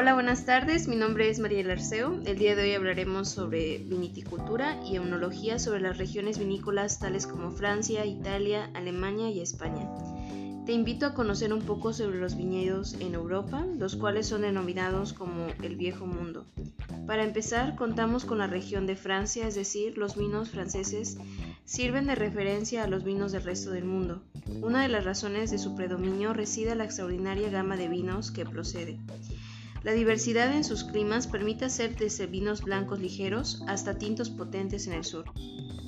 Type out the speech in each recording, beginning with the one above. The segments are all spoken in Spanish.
Hola, buenas tardes. Mi nombre es María Arceo. El día de hoy hablaremos sobre viniticultura y enología sobre las regiones vinícolas tales como Francia, Italia, Alemania y España. Te invito a conocer un poco sobre los viñedos en Europa, los cuales son denominados como el Viejo Mundo. Para empezar, contamos con la región de Francia, es decir, los vinos franceses sirven de referencia a los vinos del resto del mundo. Una de las razones de su predominio reside en la extraordinaria gama de vinos que procede. La diversidad en sus climas permite hacer desde vinos blancos ligeros hasta tintos potentes en el sur.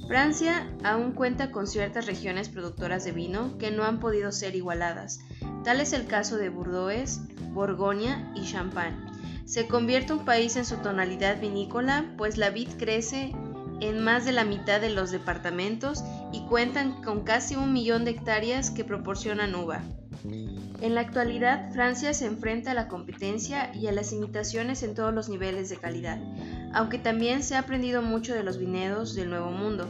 Francia aún cuenta con ciertas regiones productoras de vino que no han podido ser igualadas. Tal es el caso de Bordeaux, Borgoña y Champagne. Se convierte un país en su tonalidad vinícola, pues la vid crece en más de la mitad de los departamentos y cuentan con casi un millón de hectáreas que proporcionan uva. En la actualidad, Francia se enfrenta a la competencia y a las imitaciones en todos los niveles de calidad, aunque también se ha aprendido mucho de los vinedos del Nuevo Mundo,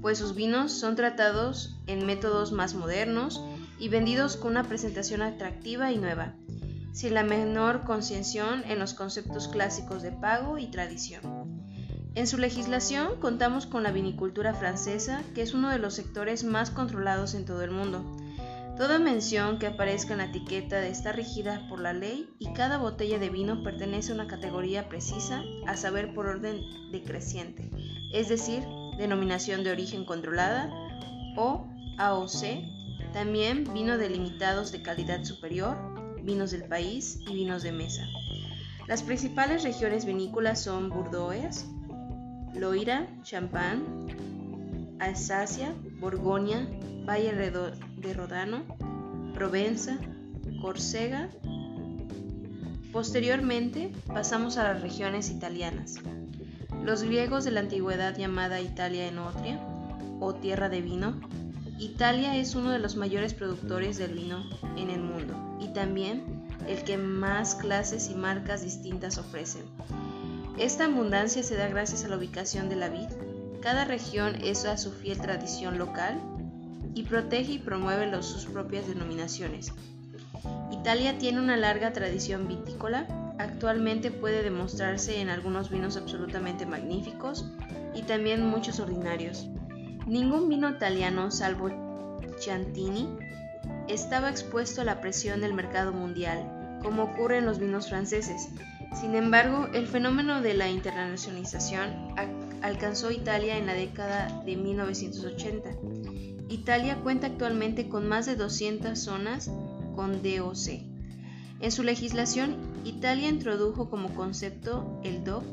pues sus vinos son tratados en métodos más modernos y vendidos con una presentación atractiva y nueva, sin la menor conciencia en los conceptos clásicos de pago y tradición. En su legislación contamos con la vinicultura francesa, que es uno de los sectores más controlados en todo el mundo, Toda mención que aparezca en la etiqueta está regida por la ley y cada botella de vino pertenece a una categoría precisa, a saber por orden decreciente, es decir, denominación de origen controlada o AOC, también vino delimitados de calidad superior, vinos del país y vinos de mesa. Las principales regiones vinícolas son Bordeaux, Loira, Champagne, Alsacia, Borgoña, Valle de Rodano, Provenza, Córcega. Posteriormente pasamos a las regiones italianas. Los griegos de la antigüedad llamada Italia Enotria o tierra de vino, Italia es uno de los mayores productores del vino en el mundo y también el que más clases y marcas distintas ofrecen. Esta abundancia se da gracias a la ubicación de la vid. Cada región es a su fiel tradición local y protege y promueve sus propias denominaciones. Italia tiene una larga tradición vitícola, actualmente puede demostrarse en algunos vinos absolutamente magníficos y también muchos ordinarios. Ningún vino italiano, salvo Chiantini, estaba expuesto a la presión del mercado mundial, como ocurre en los vinos franceses. Sin embargo, el fenómeno de la internacionalización alcanzó Italia en la década de 1980 Italia cuenta actualmente con más de 200 zonas con DOC. En su legislación, Italia introdujo como concepto el DOC,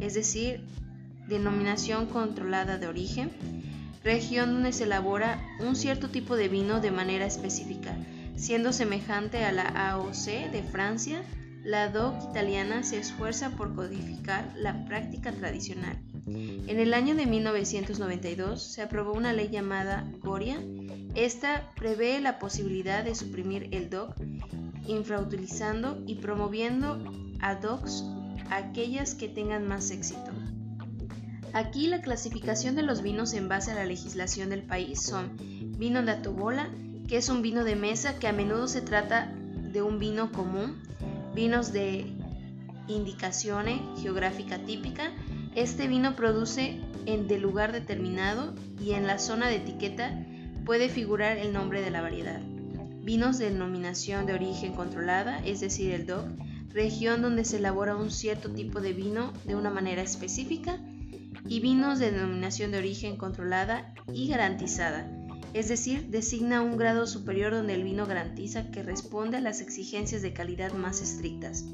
es decir, denominación controlada de origen, región donde se elabora un cierto tipo de vino de manera específica, siendo semejante a la AOC de Francia, la DOC italiana se esfuerza por codificar la práctica tradicional en el año de 1992 se aprobó una ley llamada Goria. Esta prevé la posibilidad de suprimir el DOC, infrautilizando y promoviendo a DOCs aquellas que tengan más éxito. Aquí la clasificación de los vinos en base a la legislación del país son vino de atobola, que es un vino de mesa que a menudo se trata de un vino común, vinos de indicación geográfica típica, este vino produce en de lugar determinado y en la zona de etiqueta puede figurar el nombre de la variedad. Vinos de denominación de origen controlada, es decir, el DOC, región donde se elabora un cierto tipo de vino de una manera específica, y vinos de denominación de origen controlada y garantizada, es decir, designa un grado superior donde el vino garantiza que responde a las exigencias de calidad más estrictas.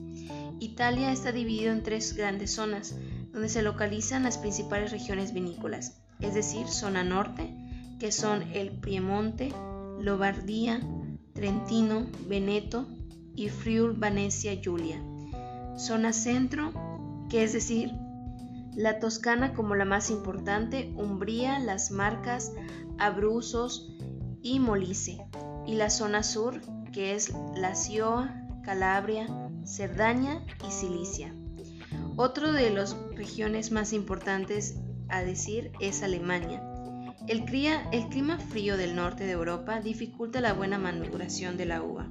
Italia está dividido en tres grandes zonas, donde se localizan las principales regiones vinícolas, es decir, zona norte, que son el Piemonte, Lombardía, Trentino, Veneto y Friul Venecia Giulia. Zona centro, que es decir, la Toscana como la más importante, Umbría, las Marcas, Abruzos y Molise. Y la zona sur, que es la Sioa, Calabria, Cerdaña y Cilicia. Otro de las regiones más importantes a decir es Alemania. El, clima frío del norte de Europa dificulta la buena maduración de la uva.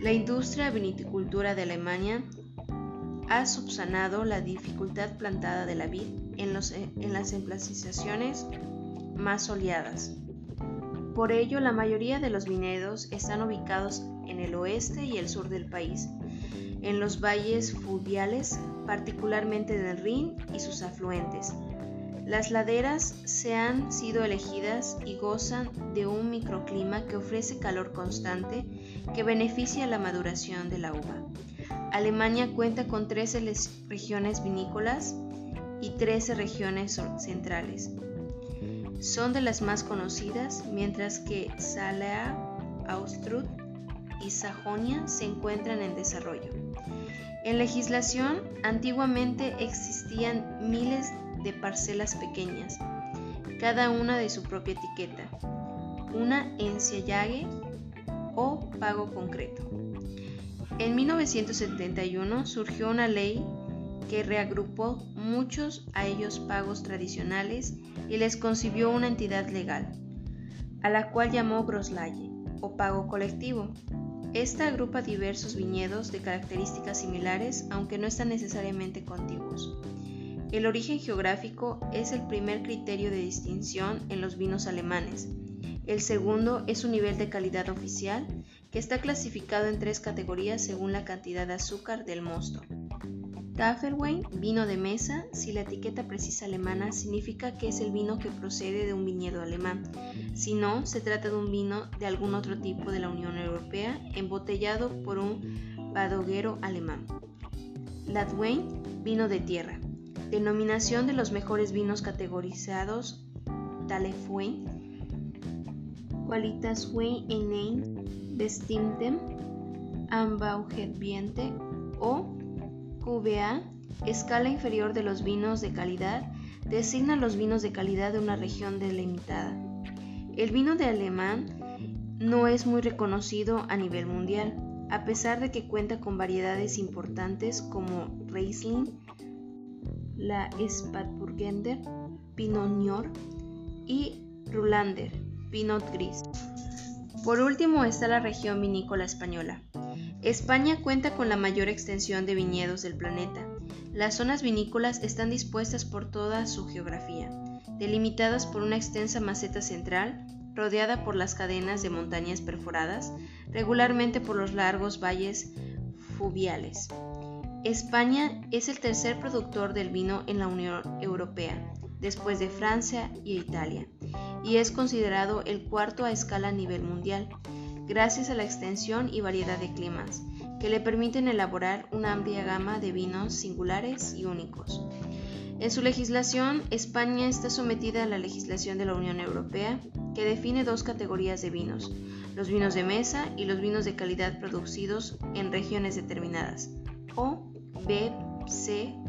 La industria vinicultura de Alemania ha subsanado la dificultad plantada de la vid en, las emplacizaciones más soleadas. Por ello, la mayoría de los viñedos están ubicados en el oeste y el sur del país, en los valles fluviales, particularmente del Rin y sus afluentes. Las laderas se han sido elegidas y gozan de un microclima que ofrece calor constante que beneficia la maduración de la uva. Alemania cuenta con 13 regiones vinícolas y 13 regiones centrales. Son de las más conocidas, mientras que Salea, Austrut y Sajonia se encuentran en desarrollo. En legislación, antiguamente existían miles de parcelas pequeñas, cada una de su propia etiqueta, una enciallague o pago concreto. En 1971 surgió una ley que reagrupó muchos a ellos pagos tradicionales y les concibió una entidad legal, a la cual llamó Groslaye o pago colectivo. Esta agrupa diversos viñedos de características similares, aunque no están necesariamente contiguos. El origen geográfico es el primer criterio de distinción en los vinos alemanes. El segundo es su nivel de calidad oficial que está clasificado en tres categorías según la cantidad de azúcar del mosto. Tafelwein, vino de mesa, si la etiqueta precisa alemana significa que es el vino que procede de un viñedo alemán. Si no, se trata de un vino de algún otro tipo de la Unión Europea embotellado por un badoguero alemán. Latwein, vino de tierra. Denominación de los mejores vinos categorizados Talefwein, Qualitaswein en ein bestimmtem Anbaugebiete o QVA, escala inferior de los vinos de calidad, designa los vinos de calidad de una región delimitada. El vino de alemán no es muy reconocido a nivel mundial, a pesar de que cuenta con variedades importantes como Riesling, la Spätburgunder, Pinot Noir y Rulander, Pinot Gris. Por último está la región vinícola española. España cuenta con la mayor extensión de viñedos del planeta. Las zonas vinícolas están dispuestas por toda su geografía, delimitadas por una extensa maceta central, rodeada por las cadenas de montañas perforadas, regularmente por los largos valles fluviales. España es el tercer productor del vino en la Unión Europea, después de Francia y Italia y es considerado el cuarto a escala a nivel mundial, gracias a la extensión y variedad de climas, que le permiten elaborar una amplia gama de vinos singulares y únicos. En su legislación, España está sometida a la legislación de la Unión Europea, que define dos categorías de vinos, los vinos de mesa y los vinos de calidad producidos en regiones determinadas, o BCPRD.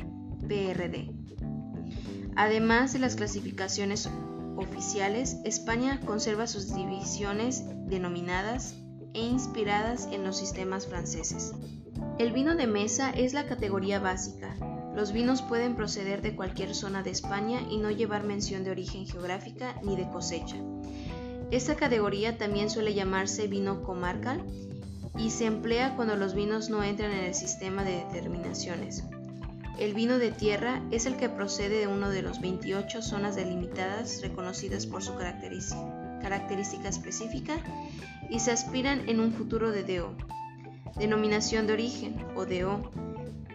Además de las clasificaciones oficiales, España conserva sus divisiones denominadas e inspiradas en los sistemas franceses. El vino de mesa es la categoría básica. Los vinos pueden proceder de cualquier zona de España y no llevar mención de origen geográfica ni de cosecha. Esta categoría también suele llamarse vino comarcal y se emplea cuando los vinos no entran en el sistema de determinaciones. El vino de tierra es el que procede de uno de los 28 zonas delimitadas reconocidas por su característica específica y se aspiran en un futuro de DO. Denominación de origen, o DO,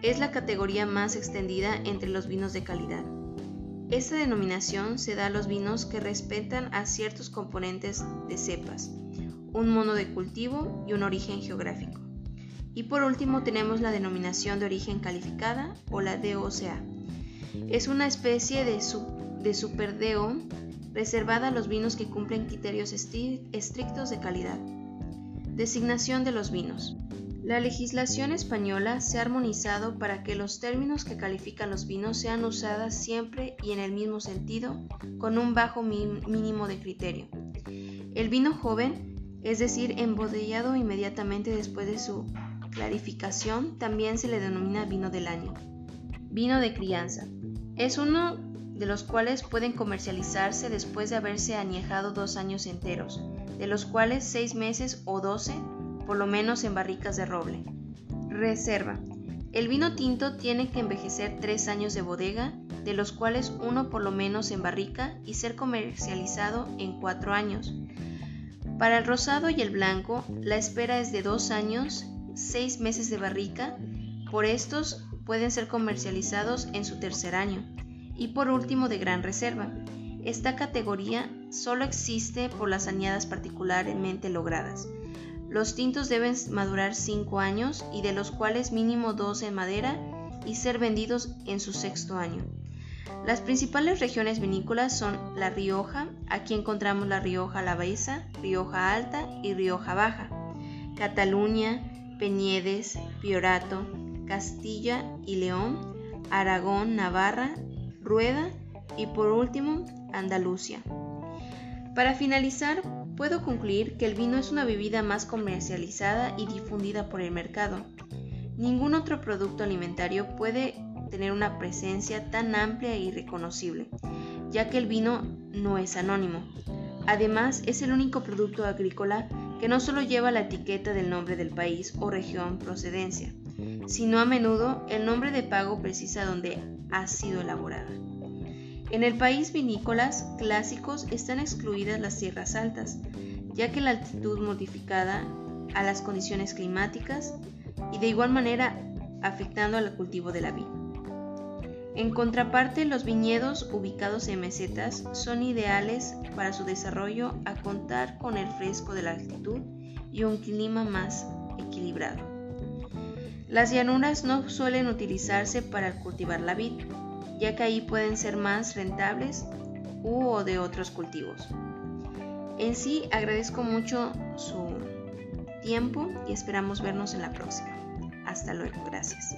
es la categoría más extendida entre los vinos de calidad. Esta denominación se da a los vinos que respetan a ciertos componentes de cepas, un mono de cultivo y un origen geográfico. Y por último tenemos la denominación de origen calificada o la DOCA. Es una especie de, de superdeo reservada a los vinos que cumplen criterios estrictos de calidad. Designación de los vinos. La legislación española se ha armonizado para que los términos que califican los vinos sean usadas siempre y en el mismo sentido, con un bajo mínimo de criterio. El vino joven, es decir, embotellado inmediatamente después de su clarificación también se le denomina vino del año. Vino de crianza. Es uno de los cuales pueden comercializarse después de haberse añejado dos años enteros, de los cuales seis meses o doce, por lo menos en barricas de roble. Reserva. El vino tinto tiene que envejecer tres años de bodega, de los cuales uno por lo menos en barrica y ser comercializado en cuatro años. Para el rosado y el blanco, la espera es de dos años, seis meses de barrica, por estos pueden ser comercializados en su tercer año. Y por último, de gran reserva. Esta categoría solo existe por las añadas particularmente logradas. Los tintos deben madurar 5 años y de los cuales mínimo 2 en madera y ser vendidos en su sexto año. Las principales regiones vinícolas son La Rioja, aquí encontramos La Rioja Alavesa, Rioja Alta y Rioja Baja, Cataluña, Peñedes, Piorato, Castilla y León, Aragón, Navarra, Rueda y por último Andalucía. Para finalizar, puedo concluir que el vino es una bebida más comercializada y difundida por el mercado. Ningún otro producto alimentario puede tener una presencia tan amplia y reconocible, ya que el vino no es anónimo. Además, es el único producto agrícola que no solo lleva la etiqueta del nombre del país o región procedencia, sino a menudo el nombre de pago precisa donde ha sido elaborada. En el país vinícolas clásicos están excluidas las tierras altas, ya que la altitud modificada a las condiciones climáticas y de igual manera afectando al cultivo de la vid. En contraparte, los viñedos ubicados en mesetas son ideales para su desarrollo a contar con el fresco de la altitud y un clima más equilibrado. Las llanuras no suelen utilizarse para cultivar la vid, ya que ahí pueden ser más rentables u de otros cultivos. En sí agradezco mucho su tiempo y esperamos vernos en la próxima. Hasta luego, gracias.